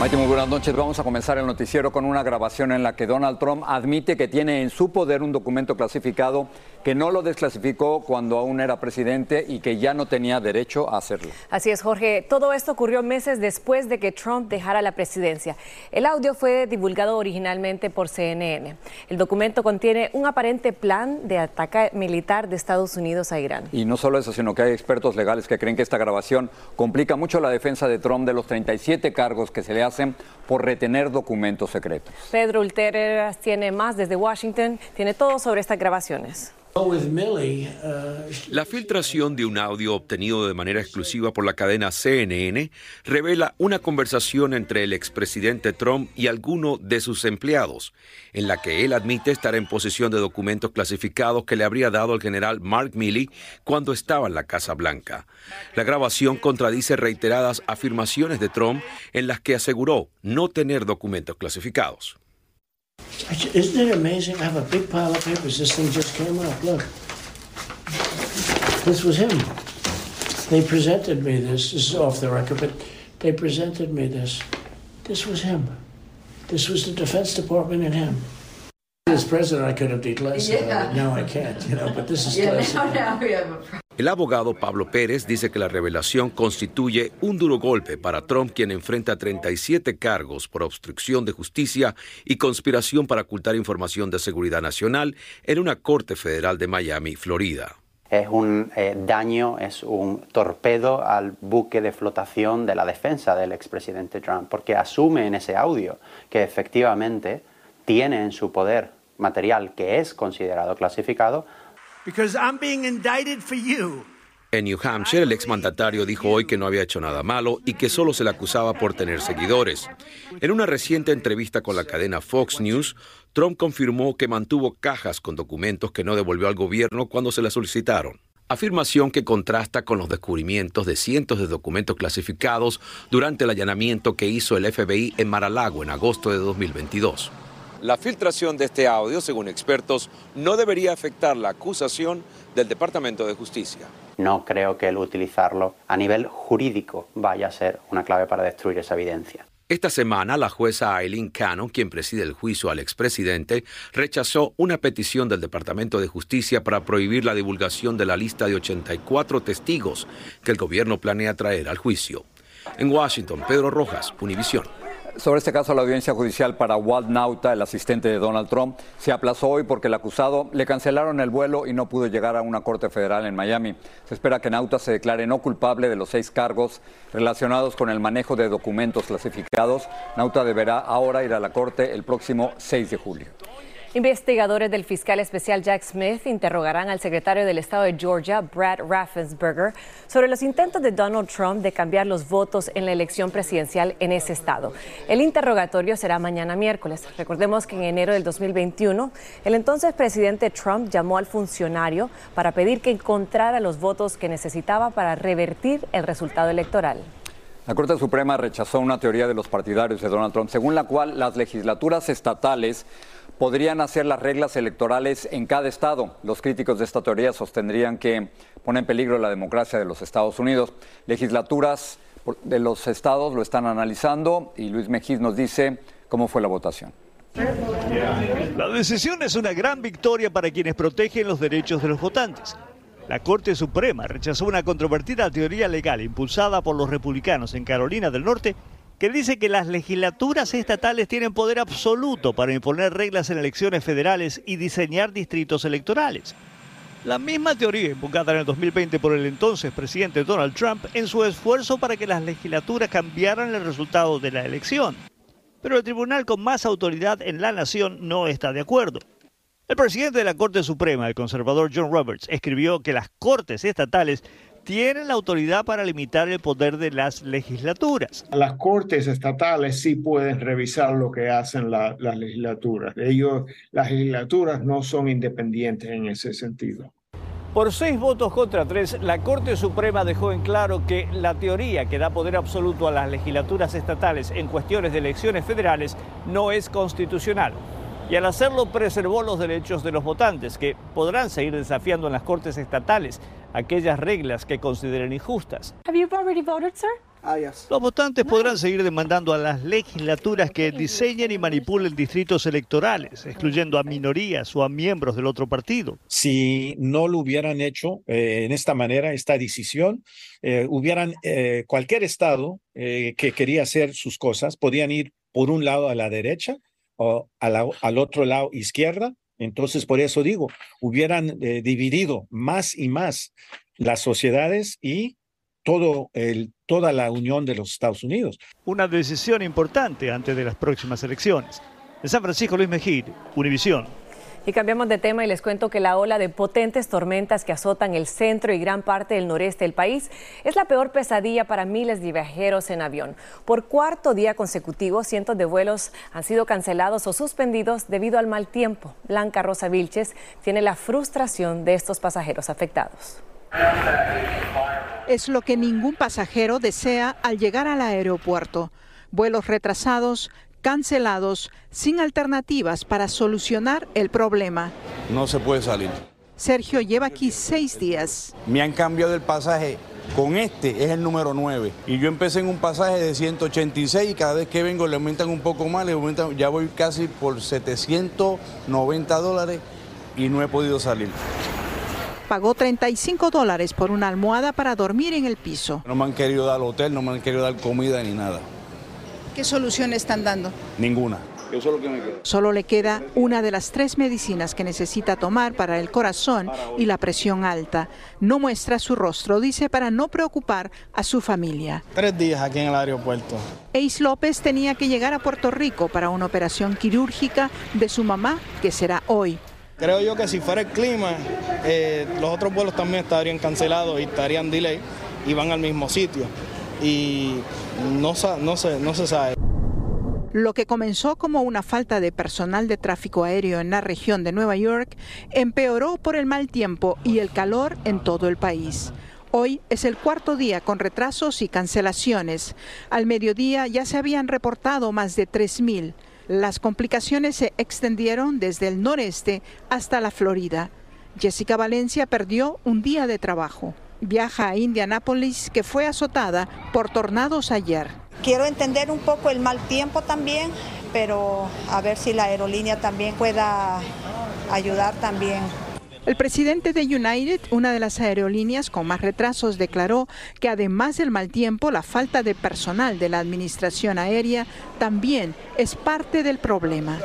Maite, muy buenas noches. Vamos a comenzar el noticiero con una grabación en la que Donald Trump admite que tiene en su poder un documento clasificado que no lo desclasificó cuando aún era presidente y que ya no tenía derecho a hacerlo. Así es, Jorge. Todo esto ocurrió meses después de que Trump dejara la presidencia. El audio fue divulgado originalmente por CNN. El documento contiene un aparente plan de ataque militar de Estados Unidos a Irán. Y no solo eso, sino que hay expertos legales que creen que esta grabación complica mucho la defensa de Trump de los 37 cargos que se le hacen por retener documentos secretos. Pedro Ulteras tiene más desde Washington, tiene todo sobre estas grabaciones. La filtración de un audio obtenido de manera exclusiva por la cadena CNN revela una conversación entre el expresidente Trump y alguno de sus empleados, en la que él admite estar en posesión de documentos clasificados que le habría dado el general Mark Milley cuando estaba en la Casa Blanca. La grabación contradice reiteradas afirmaciones de Trump en las que aseguró no tener documentos clasificados. Isn't it amazing? I have a big pile of papers. This thing just came up. Look. This was him. They presented me this. This is off the record, but they presented me this. This was him. This was the Defense Department and him. As president, I could have less. Yeah. Now I can't, you know, but this is yeah, now, now we have a problem. El abogado Pablo Pérez dice que la revelación constituye un duro golpe para Trump, quien enfrenta 37 cargos por obstrucción de justicia y conspiración para ocultar información de seguridad nacional en una corte federal de Miami, Florida. Es un eh, daño, es un torpedo al buque de flotación de la defensa del expresidente Trump, porque asume en ese audio que efectivamente tiene en su poder material que es considerado clasificado, en New Hampshire, el exmandatario dijo hoy que no había hecho nada malo y que solo se le acusaba por tener seguidores. En una reciente entrevista con la cadena Fox News, Trump confirmó que mantuvo cajas con documentos que no devolvió al gobierno cuando se le solicitaron. Afirmación que contrasta con los descubrimientos de cientos de documentos clasificados durante el allanamiento que hizo el FBI en Mar-a-Lago en agosto de 2022. La filtración de este audio, según expertos, no debería afectar la acusación del Departamento de Justicia. No creo que el utilizarlo a nivel jurídico vaya a ser una clave para destruir esa evidencia. Esta semana, la jueza Aileen Cannon, quien preside el juicio al expresidente, rechazó una petición del Departamento de Justicia para prohibir la divulgación de la lista de 84 testigos que el gobierno planea traer al juicio. En Washington, Pedro Rojas, Univisión. Sobre este caso, la audiencia judicial para Walt Nauta, el asistente de Donald Trump, se aplazó hoy porque el acusado le cancelaron el vuelo y no pudo llegar a una corte federal en Miami. Se espera que Nauta se declare no culpable de los seis cargos relacionados con el manejo de documentos clasificados. Nauta deberá ahora ir a la corte el próximo 6 de julio. Investigadores del fiscal especial Jack Smith interrogarán al secretario del Estado de Georgia, Brad Raffensperger, sobre los intentos de Donald Trump de cambiar los votos en la elección presidencial en ese estado. El interrogatorio será mañana miércoles. Recordemos que en enero del 2021, el entonces presidente Trump llamó al funcionario para pedir que encontrara los votos que necesitaba para revertir el resultado electoral. La Corte Suprema rechazó una teoría de los partidarios de Donald Trump, según la cual las legislaturas estatales podrían hacer las reglas electorales en cada estado. Los críticos de esta teoría sostendrían que pone en peligro la democracia de los Estados Unidos. Legislaturas de los estados lo están analizando y Luis Mejiz nos dice cómo fue la votación. La decisión es una gran victoria para quienes protegen los derechos de los votantes. La Corte Suprema rechazó una controvertida teoría legal impulsada por los republicanos en Carolina del Norte que dice que las legislaturas estatales tienen poder absoluto para imponer reglas en elecciones federales y diseñar distritos electorales. La misma teoría invocada en el 2020 por el entonces presidente Donald Trump en su esfuerzo para que las legislaturas cambiaran el resultado de la elección. Pero el tribunal con más autoridad en la nación no está de acuerdo. El presidente de la Corte Suprema, el conservador John Roberts, escribió que las cortes estatales tienen la autoridad para limitar el poder de las legislaturas. Las cortes estatales sí pueden revisar lo que hacen las legislaturas. Ellos, las legislaturas no son independientes en ese sentido. Por seis votos contra tres, la Corte Suprema dejó en claro que la teoría que da poder absoluto a las legislaturas estatales en cuestiones de elecciones federales no es constitucional y al hacerlo preservó los derechos de los votantes, que podrán seguir desafiando en las cortes estatales aquellas reglas que consideren injustas. Ah, los votantes podrán seguir demandando a las legislaturas que diseñen y manipulen distritos electorales, excluyendo a minorías o a miembros del otro partido. Si no lo hubieran hecho eh, en esta manera, esta decisión, eh, hubieran eh, cualquier estado que quería hacer sus cosas, podían ir por un lado a la derecha o al otro lado izquierda. Entonces, por eso digo, hubieran eh, dividido más y más las sociedades y todo el, toda la unión de los Estados Unidos. Una decisión importante antes de las próximas elecciones. En San Francisco, Luis Mejid, Univisión. Y cambiamos de tema y les cuento que la ola de potentes tormentas que azotan el centro y gran parte del noreste del país es la peor pesadilla para miles de viajeros en avión. Por cuarto día consecutivo, cientos de vuelos han sido cancelados o suspendidos debido al mal tiempo. Blanca Rosa Vilches tiene la frustración de estos pasajeros afectados. Es lo que ningún pasajero desea al llegar al aeropuerto. Vuelos retrasados, cancelados sin alternativas para solucionar el problema. No se puede salir. Sergio lleva aquí seis días. Me han cambiado el pasaje. Con este es el número 9. Y yo empecé en un pasaje de 186 y cada vez que vengo le aumentan un poco más, le aumentan, ya voy casi por 790 dólares y no he podido salir. Pagó 35 dólares por una almohada para dormir en el piso. No me han querido dar hotel, no me han querido dar comida ni nada. ¿Qué solución están dando? Ninguna. Eso es lo que me queda. Solo le queda una de las tres medicinas que necesita tomar para el corazón y la presión alta. No muestra su rostro, dice, para no preocupar a su familia. Tres días aquí en el aeropuerto. Ace López tenía que llegar a Puerto Rico para una operación quirúrgica de su mamá, que será hoy. Creo yo que si fuera el clima, eh, los otros vuelos también estarían cancelados y estarían delay y van al mismo sitio. Y no, se sabe. Lo que comenzó como una falta de personal de tráfico aéreo en la región de Nueva York empeoró por el mal tiempo y el calor en todo el país. Hoy es el cuarto día con retrasos y cancelaciones. Al mediodía ya se habían reportado más de 3.000. Las complicaciones se extendieron desde el noreste hasta la Florida. Jessica Valencia perdió un día de trabajo viaja a Indianápolis, que fue azotada por tornados ayer. Quiero entender un poco el mal tiempo también, pero a ver si la aerolínea también pueda ayudar también. El presidente de United, una de las aerolíneas con más retrasos, declaró que además del mal tiempo, la falta de personal de la administración aérea también es parte del problema.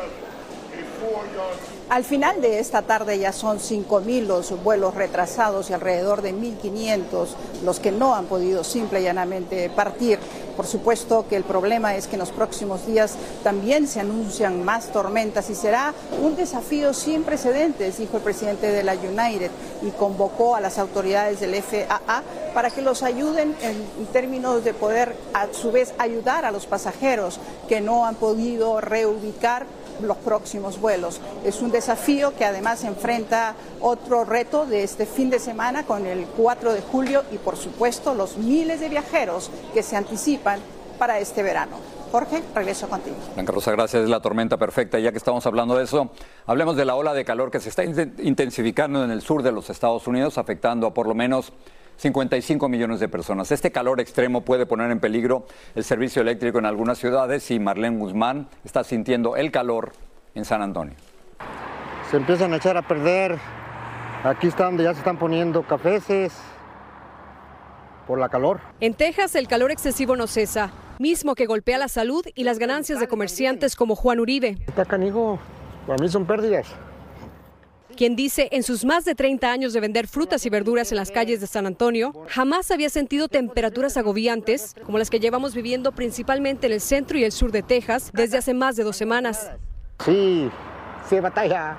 Al final de esta tarde ya son 5.000 los vuelos retrasados y alrededor de 1.500 los que no han podido simple y llanamente partir. Por supuesto que el problema es que en los próximos días también se anuncian más tormentas y será un desafío sin precedentes, dijo el presidente de la United, y convocó a las autoridades del FAA para que los ayuden en términos de poder a su vez ayudar a los pasajeros que no han podido reubicar los próximos vuelos. Es un desafío que además enfrenta otro reto de este fin de semana con el 4 de julio y por supuesto los miles de viajeros que se anticipan para este verano. Jorge, regreso contigo. Blanca Rosa, gracias. Es la tormenta perfecta. Ya que estamos hablando de eso, hablemos de la ola de calor que se está intensificando en el sur de los Estados Unidos, afectando a por lo menos 55 millones de personas. Este calor extremo puede poner en peligro el servicio eléctrico en algunas ciudades y Marlene Guzmán está sintiendo el calor en San Antonio. Se empiezan a echar a perder. Aquí está donde ya se están poniendo cafeces por la calor. En Texas el calor excesivo no cesa. mismo que golpea la salud y las ganancias de comerciantes como Juan Uribe. Está canijo, para mí son pérdidas. Quien dice en sus más de 30 años de vender frutas y verduras en las calles de San Antonio, jamás había sentido temperaturas agobiantes como las que llevamos viviendo principalmente en el centro y el sur de Texas desde hace más de dos semanas. Sí, sí, batalla.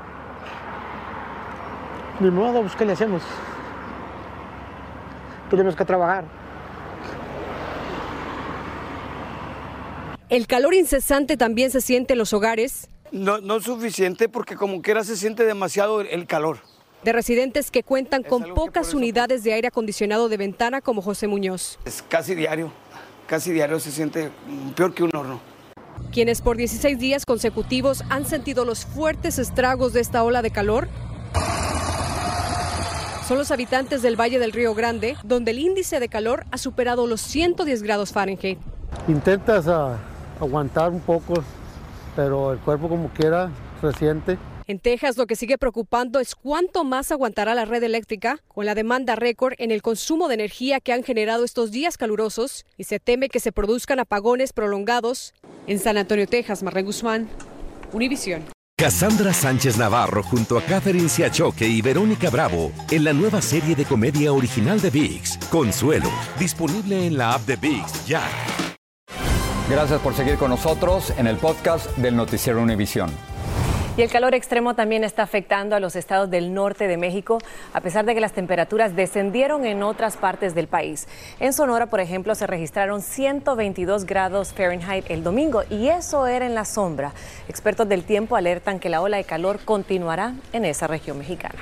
Ni modo, pues, ¿qué le hacemos? Tenemos que trabajar. El calor incesante también se siente en los hogares. No, no es suficiente porque como quiera se siente demasiado el calor. De residentes que cuentan con pocas unidades de aire acondicionado de ventana como José Muñoz. Es casi diario, casi diario se siente peor que un horno. Quienes por 16 días consecutivos han sentido los fuertes estragos de esta ola de calor son los habitantes del Valle del Río Grande, donde el índice de calor ha superado los 110 grados Fahrenheit. Intentas aguantar un poco, pero el cuerpo como quiera resiente. En Texas lo que sigue preocupando es cuánto más aguantará la red eléctrica con la demanda récord en el consumo de energía que han generado estos días calurosos y se teme que se produzcan apagones prolongados. En San Antonio, Texas, Marre Guzmán, Univisión. Cassandra Sánchez Navarro junto a Catherine Siachoque y Verónica Bravo en la nueva serie de comedia original de VIX, Consuelo, disponible en la app de VIX ya. Gracias por seguir con nosotros en el podcast del Noticiero Univisión. Y el calor extremo también está afectando a los estados del norte de México, a pesar de que las temperaturas descendieron en otras partes del país. En Sonora, por ejemplo, se registraron 122 grados Fahrenheit el domingo y eso era en la sombra. Expertos del tiempo alertan que la ola de calor continuará en esa región mexicana.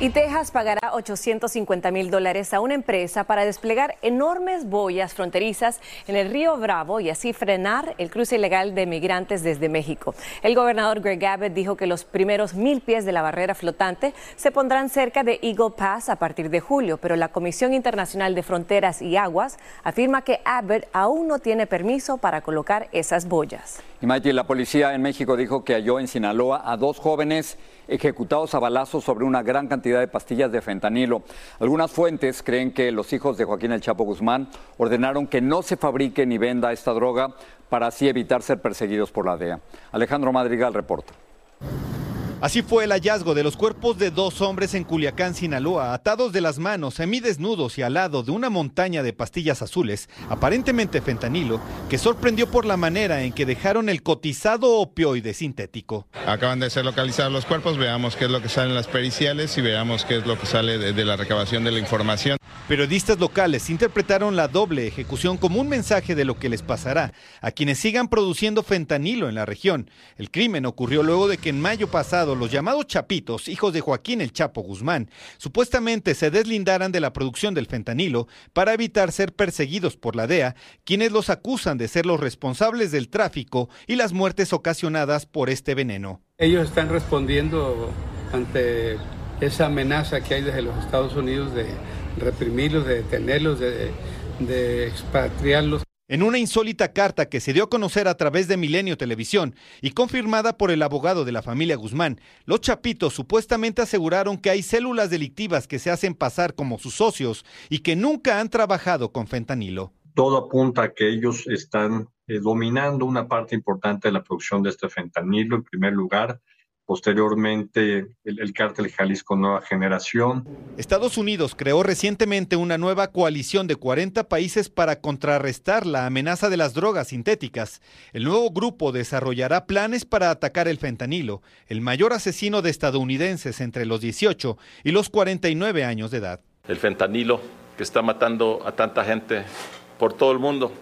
Y Texas pagará 850 mil dólares a una empresa para desplegar enormes boyas fronterizas en el río Bravo y así frenar el cruce ilegal de migrantes desde México. El gobernador Greg Abbott dijo que los primeros mil pies de la barrera flotante se pondrán cerca de Eagle Pass a partir de julio, pero la Comisión Internacional de Fronteras y Aguas afirma que Abbott aún no tiene permiso para colocar esas boyas. Y la policía en México dijo que halló en Sinaloa a dos jóvenes ejecutados a balazos sobre una gran cantidad de pastillas de fentanilo. Algunas fuentes creen que los hijos de Joaquín El Chapo Guzmán ordenaron que no se fabrique ni venda esta droga para así evitar ser perseguidos por la DEA. Alejandro Madrigal reporta. Así fue el hallazgo de los cuerpos de dos hombres en Culiacán, Sinaloa, atados de las manos, semidesnudos y al lado de una montaña de pastillas azules, aparentemente fentanilo, que sorprendió por la manera en que dejaron el cotizado opioide sintético. Acaban de ser localizados los cuerpos, veamos qué es lo que sale en las periciales y veamos qué es lo que sale de, de la recabación de la información. Periodistas locales interpretaron la doble ejecución como un mensaje de lo que les pasará a quienes sigan produciendo fentanilo en la región. El crimen ocurrió luego de que en mayo pasado los llamados chapitos, hijos de Joaquín el Chapo Guzmán, supuestamente se deslindaran de la producción del fentanilo para evitar ser perseguidos por la DEA, quienes los acusan de ser los responsables del tráfico y las muertes ocasionadas por este veneno. Ellos están respondiendo ante esa amenaza que hay desde los Estados Unidos de reprimirlos, de detenerlos, de, de expatriarlos. En una insólita carta que se dio a conocer a través de Milenio Televisión y confirmada por el abogado de la familia Guzmán, los Chapitos supuestamente aseguraron que hay células delictivas que se hacen pasar como sus socios y que nunca han trabajado con fentanilo. Todo apunta a que ellos están eh, dominando una parte importante de la producción de este fentanilo, en primer lugar. Posteriormente, el, el, cártel Jalisco Nueva Generación. Estados Unidos creó recientemente una nueva coalición de 40 países para contrarrestar la amenaza de las drogas sintéticas. El nuevo grupo desarrollará planes para atacar el fentanilo, el mayor asesino de estadounidenses entre los 18 y los 49 años de edad. El fentanilo que está matando a tanta gente por todo el mundo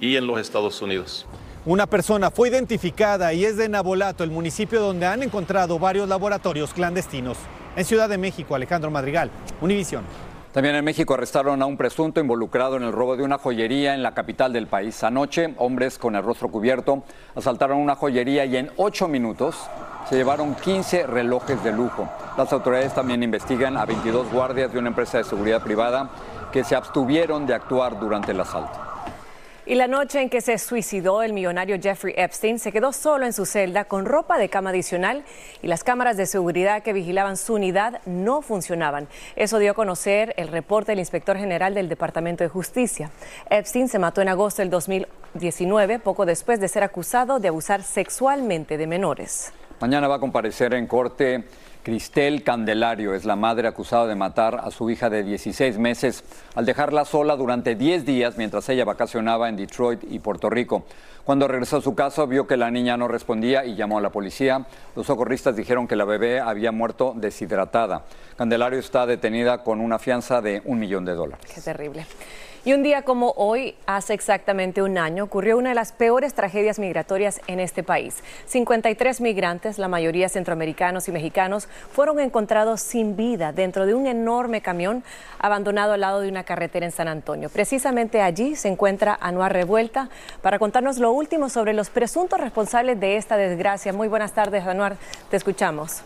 y en los Estados Unidos. Una persona fue identificada y es de Nabolato, el municipio donde han encontrado varios laboratorios clandestinos. En Ciudad de México, Alejandro Madrigal, Univisión. También en México arrestaron a un presunto involucrado en el robo de una joyería en la capital del país. Anoche, hombres con el rostro cubierto asaltaron una joyería y en ocho minutos se llevaron 15 relojes de lujo. Las autoridades también investigan a 22 guardias de una empresa de seguridad privada que se abstuvieron de actuar durante el asalto. Y la noche en que se suicidó el millonario Jeffrey Epstein se quedó solo en su celda con ropa de cama adicional y las cámaras de seguridad que vigilaban su unidad no funcionaban. Eso dio a conocer el reporte del inspector general del Departamento de Justicia. Epstein se mató en agosto del 2000 19, poco después de ser acusado de abusar sexualmente de menores. Mañana va a comparecer en corte Cristel Candelario. Es la madre acusada de matar a su hija de 16 meses al dejarla sola durante 10 días mientras ella vacacionaba en Detroit y Puerto Rico. Cuando regresó a su casa vio que la niña no respondía y llamó a la policía. Los socorristas dijeron que la bebé había muerto deshidratada. Candelario está detenida con una fianza de un millón de dólares. Qué terrible. Y un día como hoy, hace exactamente un año, ocurrió una de las peores tragedias migratorias en este país. 53 migrantes, la mayoría centroamericanos y mexicanos, fueron encontrados sin vida dentro de un enorme camión abandonado al lado de una carretera en San Antonio. Precisamente allí se encuentra Anuar Revuelta para contarnos lo último sobre los presuntos responsables de esta desgracia. Muy buenas tardes, Anuar. Te escuchamos.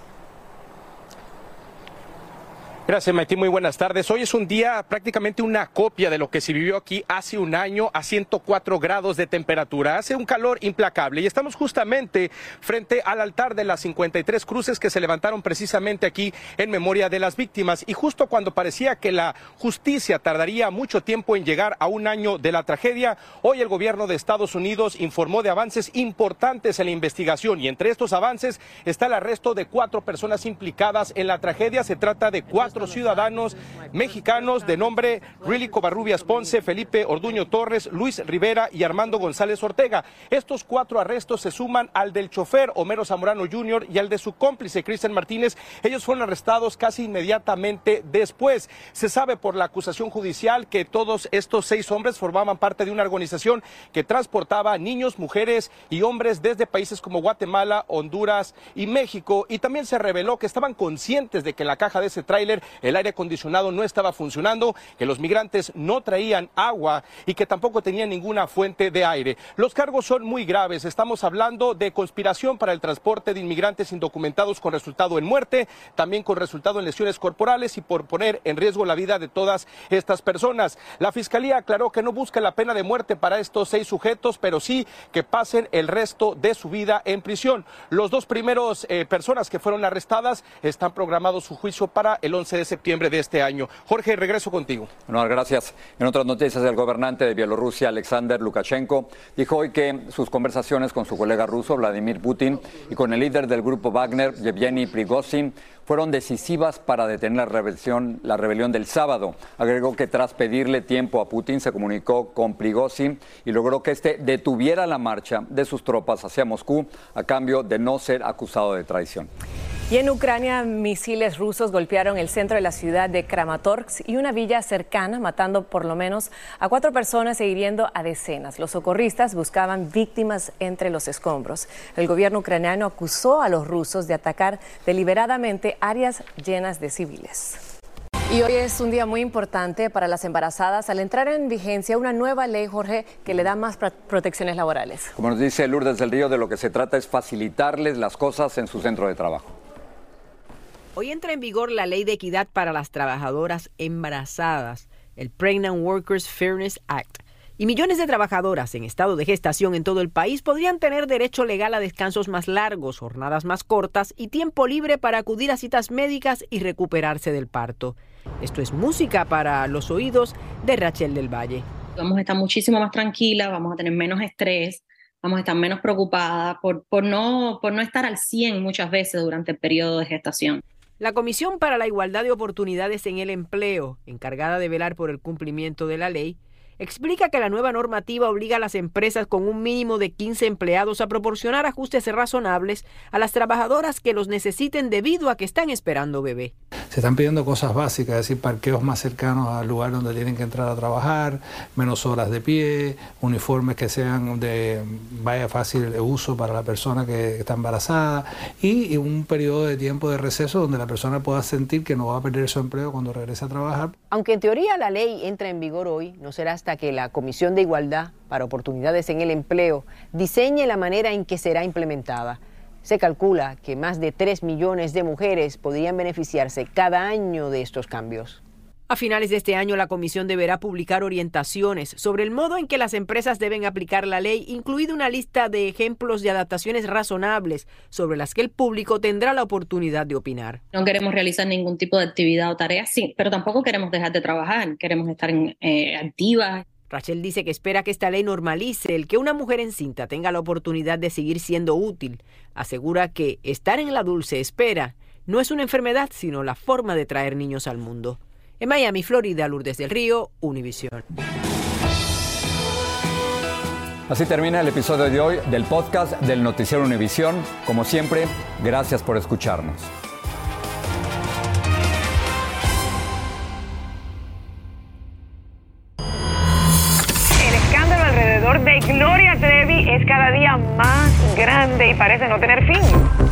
Gracias, Maití. Muy buenas tardes. Hoy es un día prácticamente una copia de lo que se vivió aquí hace un año a 104 grados de temperatura. Hace un calor implacable y estamos justamente frente al altar de las 53 cruces que se levantaron precisamente aquí en memoria de las víctimas. Y justo cuando parecía que la justicia tardaría mucho tiempo en llegar a un año de la tragedia, hoy el gobierno de Estados Unidos informó de avances importantes en la investigación y entre estos avances está el arresto de cuatro personas implicadas en la tragedia. Se trata de cuatro ciudadanos mexicanos de nombre Rilly Covarrubias Ponce, Felipe Orduño Torres, Luis Rivera y Armando González Ortega. Estos cuatro arrestos se suman al del chofer Homero Zamorano Jr. y al de su cómplice Cristian Martínez. Ellos fueron arrestados casi inmediatamente después. Se sabe por la acusación judicial que todos estos seis hombres formaban parte de una organización que transportaba niños, mujeres y hombres desde países como Guatemala, Honduras y México. Y también se reveló que estaban conscientes de que en la caja de ese tráiler el aire acondicionado no estaba funcionando, que los migrantes no traían agua y que tampoco tenían ninguna fuente de aire. Los cargos son muy graves. Estamos hablando de conspiración para el transporte de inmigrantes indocumentados con resultado en muerte, también con resultado en lesiones corporales y por poner en riesgo la vida de todas estas personas. La Fiscalía aclaró que no busca la pena de muerte para estos seis sujetos, pero sí que pasen el resto de su vida en prisión. Los dos primeros eh, personas que fueron arrestadas están programados su juicio para el 11 de septiembre de este año. Jorge, regreso contigo. Bueno, gracias. En otras noticias, el gobernante de Bielorrusia, Alexander Lukashenko, dijo hoy que sus conversaciones con su colega ruso, Vladimir Putin, y con el líder del grupo Wagner, Yevgeny Prigozhin, fueron decisivas para detener la rebelión, la rebelión del sábado. Agregó que tras pedirle tiempo a Putin se comunicó con Prigozhin y logró que éste detuviera la marcha de sus tropas hacia Moscú a cambio de no ser acusado de traición. Y en Ucrania, misiles rusos golpearon el centro de la ciudad de Kramatorsk y una villa cercana, matando por lo menos a cuatro personas e hiriendo a decenas. Los socorristas buscaban víctimas entre los escombros. El gobierno ucraniano acusó a los rusos de atacar deliberadamente áreas llenas de civiles. Y hoy es un día muy importante para las embarazadas al entrar en vigencia una nueva ley, Jorge, que le da más protecciones laborales. Como nos dice Lourdes del Río, de lo que se trata es facilitarles las cosas en su centro de trabajo. Hoy entra en vigor la ley de equidad para las trabajadoras embarazadas, el Pregnant Workers Fairness Act. Y millones de trabajadoras en estado de gestación en todo el país podrían tener derecho legal a descansos más largos, jornadas más cortas y tiempo libre para acudir a citas médicas y recuperarse del parto. Esto es música para los oídos de Rachel del Valle. Vamos a estar muchísimo más tranquilas, vamos a tener menos estrés, vamos a estar menos preocupadas por, no, no estar al 100 muchas veces durante el periodo de gestación. La Comisión para la Igualdad de Oportunidades en el Empleo, encargada de velar por el cumplimiento de la ley, explica que la nueva normativa obliga a las empresas con un mínimo de 15 empleados a proporcionar ajustes razonables a las trabajadoras que los necesiten debido a que están esperando bebé. Se están pidiendo cosas básicas, es decir, parqueos más cercanos al lugar donde tienen que entrar a trabajar, menos horas de pie, uniformes que sean de vaya fácil de uso para la persona que está embarazada y, un periodo de tiempo de receso donde la persona pueda sentir que no va a perder su empleo cuando regrese a trabajar. Aunque en teoría la ley entra en vigor hoy, no será que la Comisión de Igualdad para Oportunidades en el Empleo diseñe la manera en que será implementada. Se calcula que más de 3 millones de mujeres podrían beneficiarse cada año de estos cambios. A finales de este año, la Comisión deberá publicar orientaciones sobre el modo en que las empresas deben aplicar la ley, incluida una lista de ejemplos de adaptaciones razonables sobre las que el público tendrá la oportunidad de opinar. No queremos realizar ningún tipo de actividad o tarea, sí, pero tampoco queremos dejar de trabajar, queremos estar en, eh, activas. Rachel dice que espera que esta ley normalice el que una mujer encinta tenga la oportunidad de seguir siendo útil. Asegura que estar en la dulce espera no es una enfermedad, sino la forma de traer niños al mundo. En Miami, Florida, Lourdes del Río, Univisión. Así termina el episodio de hoy del podcast del Noticiero Univisión. Como siempre, gracias por escucharnos. El escándalo alrededor de Gloria Trevi es cada día más grande y parece no tener fin.